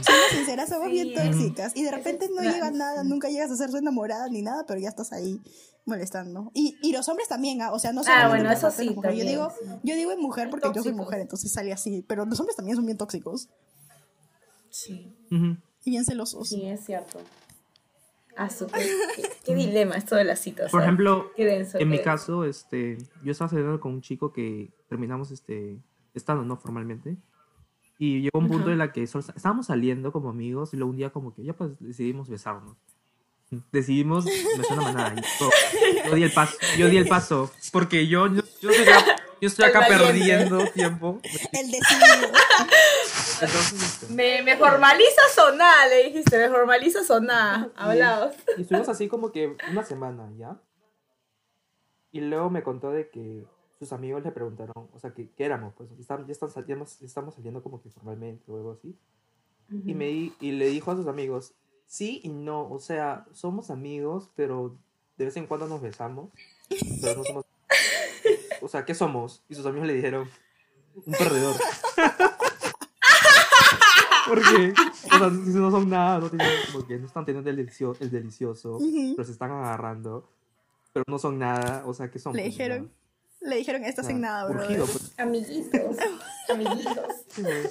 siendo sinceras, somos Sí. bien tóxicas, y de repente no llega nada, nunca llegas a ser su enamorada ni nada, pero ya estás ahí molestando. Y, y los hombres también, ¿ah? o sea, no Ah, solamente bueno, eso sí, mujeres. Yo también, digo, sí. yo digo en mujer porque yo soy mujer, entonces sale así, pero los hombres también son bien tóxicos Sí. Y bien celosos. Sí, es cierto. Ah, súper. Qué, qué dilema esto de las citas. Por ejemplo, Qué denso, en qué mi denso. caso, este, yo estaba saliendo con un chico que terminamos este, estando, ¿no? Formalmente. Y llegó un punto Ajá. en la que solo- estábamos saliendo como amigos y luego un día como que ya pues decidimos besarnos. Decidimos besar una manada y todo. Yo di el paso, yo di el paso, porque yo, yo, yo acá, yo estoy acá perdiendo tiempo. El decidido. Entonces, Me, me formalizas o nada, le dijiste, me formalizas o nada. Y- Hablaos. Y estuvimos así como que una semana, ¿ya? Y luego me contó de que sus amigos le preguntaron, o sea, que, ¿qué éramos? Pues ya están, saliendo, estamos saliendo como que formalmente o algo así. Y, me, y le dijo a sus amigos, sí y no, o sea, somos amigos, pero de vez en cuando nos besamos, pero no somos... O sea, ¿qué somos? Y sus amigos le dijeron, un perdedor. Porque, o sea, si no son nada, no, tienen, como que no están teniendo el, delicio- el delicioso, pero se están agarrando, pero no son nada, o sea, ¿qué son? Le Pues, dijeron, le dijeron, estás o sea, en nada, bro. urgido, pues. Amiguitos. Amiguitos. Sí, pues.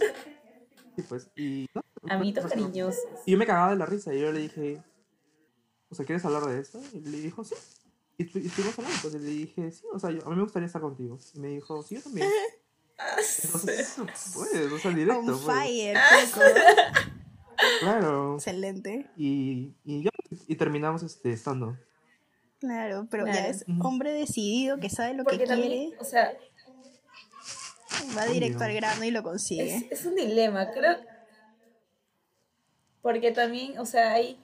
Sí, pues, y... no, Amiguitos pues, cariñosos. Y yo me cagaba de la risa y yo le dije, o sea, ¿quieres hablar de esto? Y le dijo, sí. Y, estu- y estuvimos hablando, pues y le dije, sí, o sea, yo- a mí me gustaría estar contigo. Y me dijo, sí, yo también. Entonces, pues, o sea, directo, On pues. fire, Coco. Claro. Excelente. Y, y ya, y terminamos este, estando. Claro, pero ya es hombre decidido que sabe lo Porque que también, quiere, o sea, va directo al grano y lo consigue. es, es un dilema, creo. Porque también, o sea, hay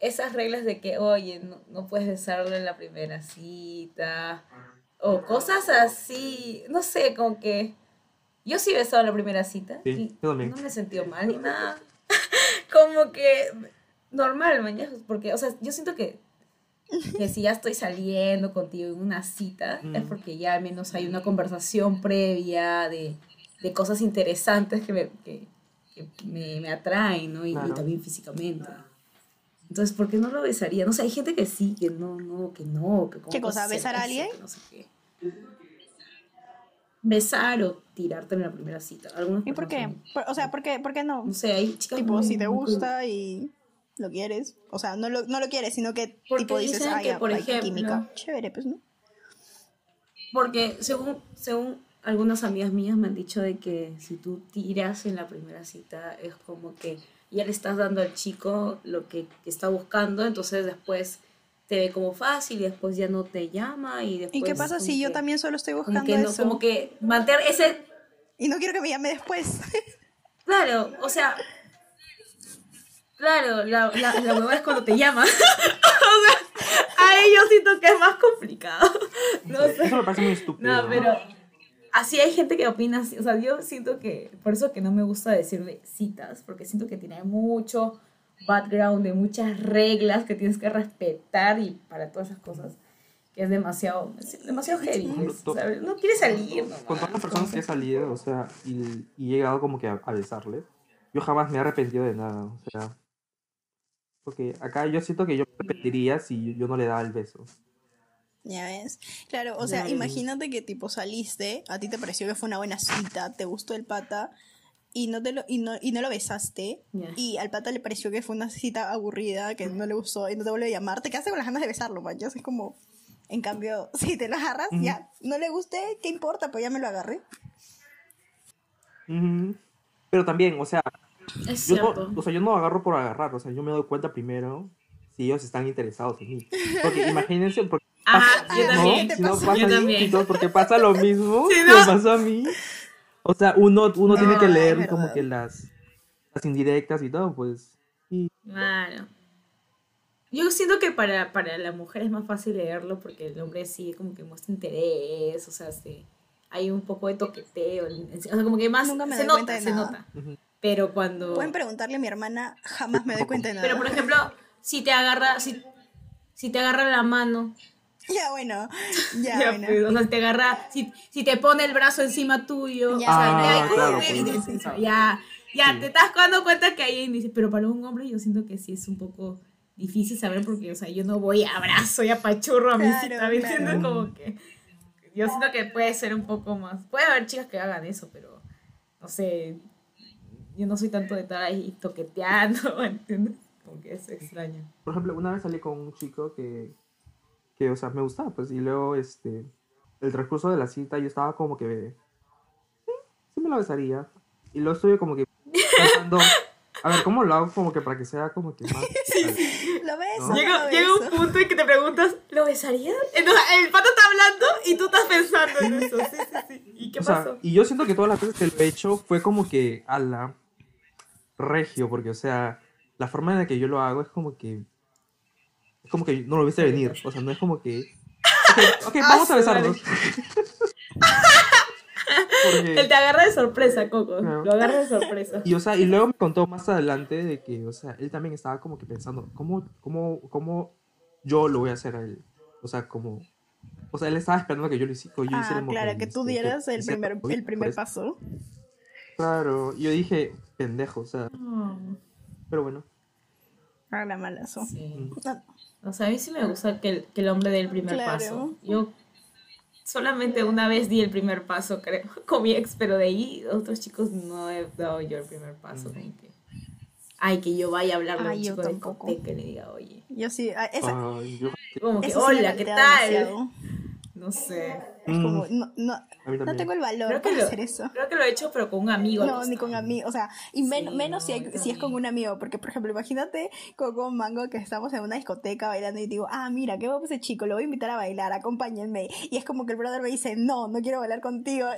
esas reglas de que, oye, no, no puedes besarlo en la primera cita. O cosas así, no sé, como que... Yo sí he besado en la primera cita Sí, y no me he sentido mal ni nada. como que normal, mañana, porque, o sea, yo siento que, que si ya estoy saliendo contigo en una cita, es porque ya al menos hay una conversación previa de, de cosas interesantes que me, que, que me, me atraen, ¿no? Y, también físicamente. Entonces, ¿por qué no lo besaría? No sé, hay gente que sí, que no, no, que no. Que como ¿Qué cosa, besar a alguien? No sé qué. Besar o tirarte en la primera cita. Algunas ¿Y por qué? Por- o sea, ¿por qué, por qué no? No sé, hay chicas Tipo, muy- si te muy- gusta y lo quieres. O sea, no lo, no lo quieres, sino que Porque tipo dices, dicen que, por ejemplo, química. Chévere, pues, ¿no? Porque según, según algunas amigas mías me han dicho de que si tú tiras en la primera cita es como que ya le estás dando al chico lo que, que está buscando, entonces después te ve como fácil y después ya no te llama y después... ¿Y qué pasa como si yo que- también solo estoy Como buscando que, no, eso? como que mantener ese... Y no quiero que me llame después. Claro, o sea... Claro, la, la, la hueva es cuando te llama. o sea, ahí yo siento que es más complicado. No sé. Eso me parece muy estúpido. No, pero. Así hay gente que opina así. O sea, yo siento que, por eso que no me gusta decirle citas, porque siento que tiene mucho background, de muchas reglas que tienes que respetar y para todas esas cosas, que es demasiado, es demasiado heavy. to- o sea, no quiere salir. Con todas las personas que he salido, o sea, y, y he llegado como que a, a besarle, yo jamás me he arrepentido de nada, o sea. Porque acá yo siento que yo me arrepentiría si yo no le daba el beso. Ya ves. Claro, o sea, Ya. imagínate que tipo saliste, a ti te pareció que fue una buena cita, te gustó el pata y no te lo y no, y no lo besaste Ya. y al pata le pareció que fue una cita aburrida, que no le gustó y no te vuelve a llamar, te quedaste con las ganas de besarlo, man. Es como en cambio, si te lo agarras, ya, no le guste, ¿qué importa? Pues ya me lo agarré. Pero también, o sea, Es yo cierto. no, o sea, yo no agarro por agarrar, o sea, yo me doy cuenta primero si ellos están interesados en mí. Porque imagínense, porque Ajá, yo Ah, también. ¿qué si no pasó? pasa Yo también. porque pasa lo mismo Sí, que ¿no? me pasó a mí. O sea, uno, uno No, tiene que leer como que las, las indirectas y todo, pues. Y Claro. Yo siento que para, para la mujer es más fácil leerlo porque el hombre sí como que muestra interés, o sea, sí, hay un poco de toqueteo, o sea, como que más Nunca me se doy nota, se nota. Pero cuando Pueden preguntarle a mi hermana, jamás me doy cuenta de nada. Pero por ejemplo, si te agarra si, si te agarra la mano, ya bueno, ya, ya, bueno. pues, o sea, te agarra si, si te pone el brazo encima tuyo, Ya, o sea, Ah, claro, pues. ya ya Sí. te estás dando cuenta que hay índice, pero para un hombre yo siento que sí es un poco difícil saber porque, o sea, yo no voy a abrazo y apachurro a mi Claro, cita, ¿me claro. entiendes? Como que yo siento que puede ser un poco más. Puede haber chicas que hagan eso, pero no sé, yo no soy tanto de estar ahí toqueteando, ¿me entiendes? Como que es extraño. Por ejemplo, una vez salí con un chico que, que, o sea, me gustaba, pues, y luego, este, el transcurso de la cita yo estaba como que, sí, sí me lo besaría. Y luego estuve como que pensando, a ver, ¿cómo lo hago como que para que sea como que más... ¿Lo ves? No. o no Llega, lo llega un beso? punto en que te preguntas, ¿lo besarías? Entonces, el pato está hablando y tú estás pensando en eso. Sí, sí, sí. ¿Y qué O sea, pasó? y yo siento que todas las veces que lo he hecho fue como que a la regio, porque, o sea, la forma en la que yo lo hago es como que. Es como que no lo viste venir. O sea, no es como que. Ok, ok, vamos a Ah, besarnos. Porque- Él te agarra de sorpresa, Coco. Lo agarra de sorpresa. y, o sea, y luego me contó más adelante de que, o sea, él también estaba como que pensando, ¿cómo, cómo, cómo yo lo voy a hacer a él? O sea, como. O sea, él estaba esperando que yo lo hiciera. Yo Ah, hiciera claro, que tú este, dieras el primer, el primer paso. Claro, yo dije, pendejo, o sea, Oh, pero bueno. Ah, la malazo. sí. No, O sea, a mí sí me gusta que el, que el hombre dé el primer Claro. paso. Yo solamente una vez di el primer paso, creo, con mi ex, pero de ahí otros chicos no he dado yo el primer paso. como que, ay, que yo vaya a hablarle a un chico de y le diga, oye, yo sí, ah, esa, Ay, yo, como que, sí hola, ¿qué tal? demasiado. No sé. Es como, no, no, no también. tengo el valor Creo que, para lo, hacer eso. creo que lo he hecho, pero con un amigo. No, ni con amigos, o sea, y men- Sí, menos si, no, hay- yo si es con un amigo, porque por ejemplo, imagínate con con Mango que estamos en una discoteca bailando y digo, ah, mira, qué guapo ese chico, lo voy a invitar a bailar, acompáñenme. Y es como que el brother me dice, no, no quiero bailar contigo.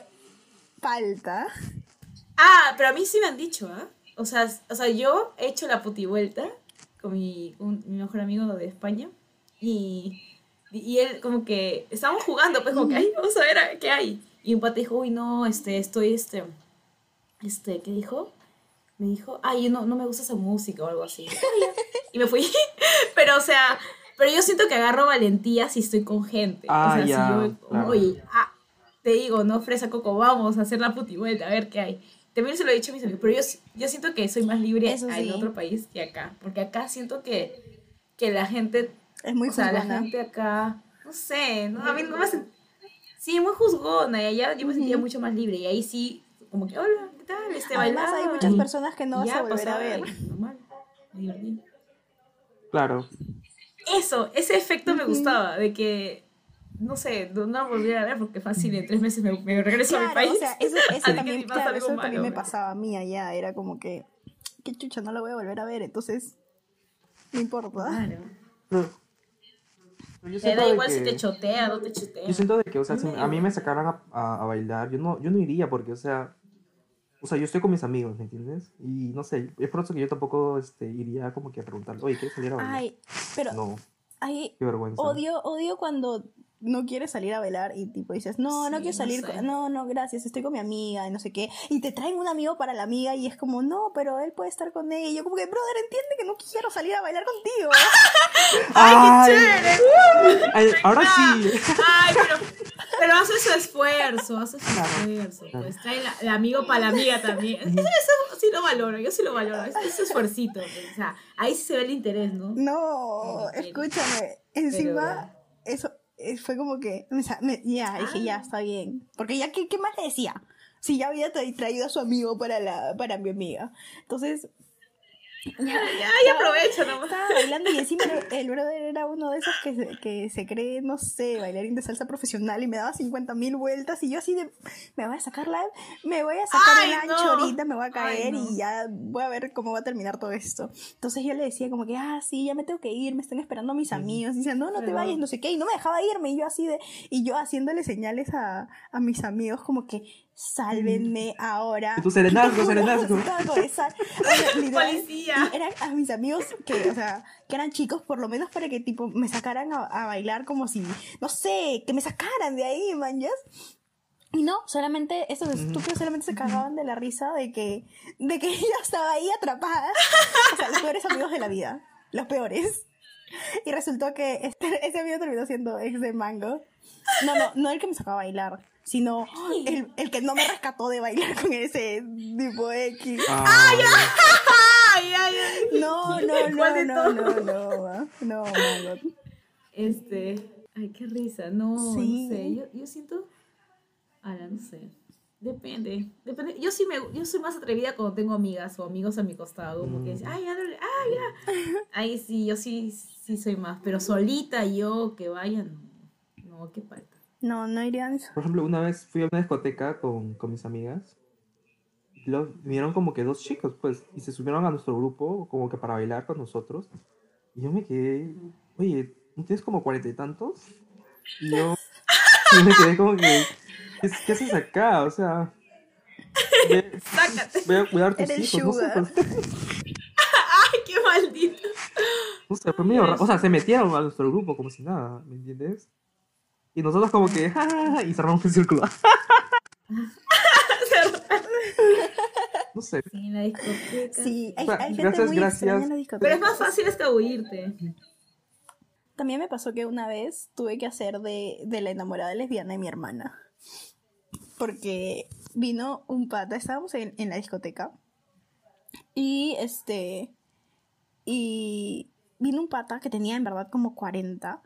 Falta. Ah, pero a mí sí me han dicho, ¿ah? O sea, o sea, yo he hecho la putivuelta con mi, un- mi mejor amigo de España y, y él como que estábamos jugando, pues como que, ay, vamos a ver a- qué hay. Y un pata dijo, uy, no, este, estoy, este, este, ¿qué dijo? Me dijo, ay, no, no me gusta esa música o algo así. y me fui. pero, o sea, pero yo siento que agarro valentía si estoy con gente. Ah, o sea, ya, si yo, claro. oye, ah, te digo, no, Fresa Coco, vamos a hacer la putivuelta, a ver qué hay. También se lo he dicho a mis amigos, pero yo, yo siento que soy más libre Eso en sí. otro país que acá. Porque acá siento que, que la gente, Es muy o sea, la juzgona. gente acá, no sé, no, a mí no me hace... Sí, muy juzgona, y allá yo me sentía Ujú. mucho más libre, y ahí sí, como que, hola, ¿qué tal? Este, Además, hay bailaban, muchas personas que no vas a volver a ver. Normal, me. Claro. Eso, ese efecto me Ujú. gustaba, de que, no sé, no no volviera a ver, porque fácil, en tres meses me, me regreso a mi Claro, país. o sea, eso, eso también, claro, eso también malo, me me- pasaba a mí allá. Era como que, qué chucha, no la voy a volver a ver, entonces, no importa. Claro. Pero yo Te da igual si que- te chotea, no te chotea. Yo siento de que, o sea, si a mí me sacaran a, a- a bailar, yo no, yo no iría porque, o sea, o sea, yo estoy con mis amigos, ¿me entiendes? Y no sé, es por eso que yo tampoco este, iría como que a preguntarle, oye, ¿quieres salir a bailar? Ay, pero No. Ay, Qué vergüenza. odio, odio cuando no quieres salir a bailar y tipo dices, no, no quiero no salir, sé. con- no, no, gracias, estoy con mi amiga y no sé qué. Y te traen un amigo para la amiga y es como, no, pero él puede estar con ella. Y yo como que, brother, entiende que no quiero salir a bailar contigo. ¡Ay! ¡Chévere! Ay, ahora sí. Ay, pero, pero hace su esfuerzo, hace su esfuerzo. Pues trae la- el amigo para la amiga también. Eso, eso sí lo valoro, yo sí lo valoro. Ese, ese esfuercito. pues, o sea, ahí sí se ve el interés, ¿no? No, escúchame. Encima, eso fue como que, me me- ya, dije, ya, está bien. Porque ya, ¿qué, qué más le decía? Si ya había tra- traído a su amigo para, la, para mi amiga. Entonces, ya, Ya, ya aprovecho nomás. estaba bailando y encima el- brother era uno de esos que se, que se cree, no sé, bailarín de salsa profesional y me daba 50 mil vueltas y yo así de, me voy a sacar la, me voy a sacar el ancho no. ahorita, me voy a caer Ay, no. y ya voy a ver cómo va a terminar todo esto. Entonces yo le decía como que, ah, sí, ya me tengo que ir, me están esperando mis amigos. Y decían, no, no te vayas, no sé qué. Y no me dejaba irme. Y yo así de, y yo haciéndole señales a, a mis amigos como que, sálvenme ahora. Tu serenazgo, serenazgo. Policía. eran a mis amigos que, o sea, que eran chicos, por lo menos para que tipo me sacaran a, a bailar como si, no sé, que me sacaran de ahí, man, ¿ya? Y no, solamente, estos estúpidos solamente se cagaban de la risa de que, de que yo estaba ahí atrapada. O sea, los peores amigos de la vida. Los peores. Y resultó que este, ese amigo terminó siendo ex de Mango. No, no, no el que me sacaba a bailar, sino el, el que no me rescató de bailar con ese tipo X. Ay, Ay, ay, ay. No, no, ¿Cuál no, no, no, no, no, Mango. Este. Ay, qué risa. No, Sí. no sé. Yo, yo siento. Ahora, no sé. Depende. Depende. Yo sí me yo soy más atrevida cuando tengo amigas o amigos a mi costado. Como que dicen, ay, ya, dale, ay, ya. Ahí sí, yo sí, sí soy más. Pero solita yo que vaya, no. No, qué falta. No, no irían. Por ejemplo, una vez fui a una discoteca con, con mis amigas. Y luego vinieron como que dos chicos, pues, y se subieron a nuestro grupo como que para bailar con nosotros. Y yo me quedé, oye, ¿no tienes como cuarenta y tantos? Y yo y me quedé como que, ¿qué, qué haces acá? O sea, ve- Sácate. voy a cuidar a tus Eres hijos, no sé, sugar. pues, Ay, qué maldito. no sé, fue medio raro. O sea, se metieron a nuestro grupo como si nada, ¿me entiendes? Y nosotros como que, "Ja, ja, ja", y cerramos el círculo. No sé, Sí, en la discoteca. Sí, hay, O sea, hay gente gracias, muy gracias. extraña en la discoteca. Pero es más fácil escabullirte. También me pasó que una vez tuve que hacer de, de la enamorada lesbiana de mi hermana. Porque vino un pata, estábamos en, en la discoteca. Y este. Y vino un pata que tenía en verdad como 40.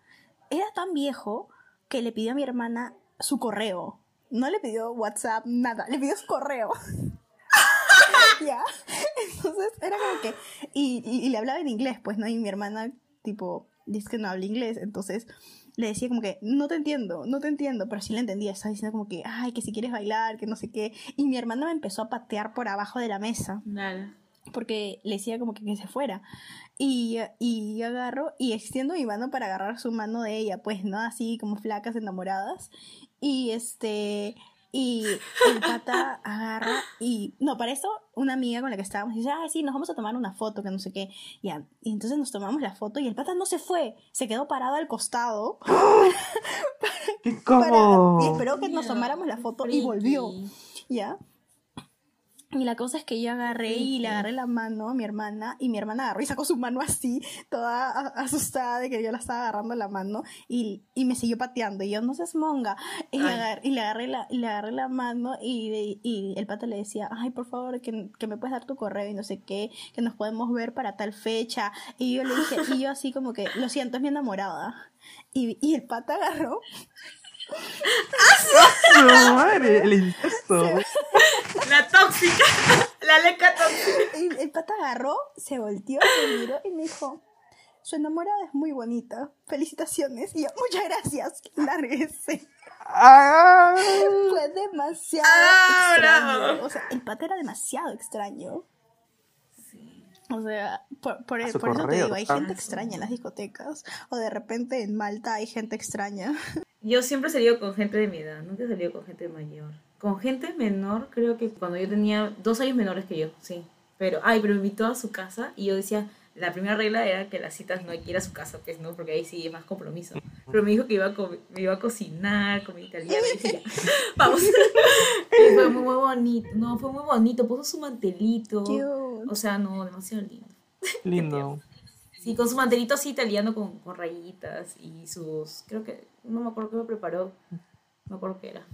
Era tan viejo que le pidió a mi hermana su correo. No le pidió WhatsApp, nada, le pidió su correo. ya. Entonces era como que. Y, y- le hablaba en inglés, pues, ¿no? Y mi hermana, tipo, dice que no habla inglés. Entonces le decía como que, no te entiendo, no te entiendo. Pero sí le entendía. Estaba diciendo como que, ay, que si quieres bailar, que no sé qué. Y mi hermana me empezó a patear por abajo de la mesa Nada. Porque le decía como que, que se fuera. Y, y yo agarro y extiendo mi mano para agarrar su mano de ella, pues, ¿no? Así como flacas enamoradas. Y este. Y el pata agarra y. No, para eso, una amiga con la que estábamos dice, ah, sí, nos vamos a tomar una foto, que no sé qué. Ya. Y entonces nos tomamos la foto y el pata no se fue, se quedó parado al costado. qué para- cómodo. y esperó que nos tomáramos la foto y volvió. ¿Ya? Y la cosa es que yo agarré y le agarré la mano a mi hermana y mi hermana agarró y sacó su mano así, toda asustada de que yo la estaba agarrando la mano y, y me siguió pateando. Y yo no seas monga y, le Ay. agar- y le agarré la, y le agarré la mano y, y el pata le decía, ay por favor que, que me puedes dar tu correo y no sé qué, que nos podemos ver para tal fecha y yo le dije, y yo así como que, lo siento, es mi enamorada y, y el pata agarró No, madre, el incesto. La tóxica. La leca tóxica. El pata agarró, se volteó, me miró y me dijo, su enamorada es muy bonita, felicitaciones. Y yo, muchas gracias, lárguese. Ah. Fue demasiado Ah, extraño. bravo. O sea, el pata era demasiado extraño. O sea, por, por, su por eso te digo, hay ah. gente extraña en las discotecas. O de repente en Malta hay gente extraña. Yo siempre he salido con gente de mi edad, nunca he salido con gente mayor. Con gente menor, creo que cuando yo tenía dos años menores que yo, sí. Pero, ay, pero me invitó a su casa y yo decía, la primera regla era que las citas no hay que ir a su casa, pues, ¿no? Porque ahí sí hay más compromiso. Pero me dijo que iba a, me iba a cocinar comida italiana. Y dije, vamos. y fue muy, muy bonito. No, fue muy bonito. Puso su mantelito. Cute. O sea, no, demasiado lindo. Lindo. Sí, con su mantelito así italiano con, con rayitas y sus... Creo que... No me acuerdo qué me preparó. No me acuerdo qué era.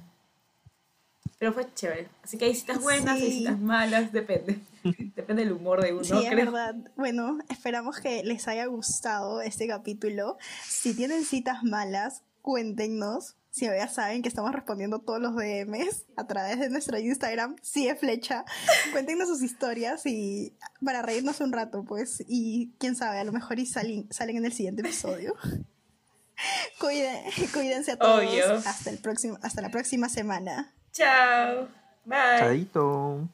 Pero fue chévere. Así que hay citas buenas, hay citas malas, depende. depende del humor de uno, Sí, es verdad. Bueno, esperamos que les haya gustado este capítulo. Si tienen citas malas, cuéntenos. Si ya saben que estamos respondiendo todos los DMs a través de nuestro Instagram, sí es flecha. Cuéntenos sus historias y para reírnos un rato, pues. Y quién sabe, a lo mejor y salen, salen en el siguiente episodio. Cuide- cuídense a todos. Obvio. Hasta, el próximo, hasta la próxima semana. Chao. Bye. Chadito.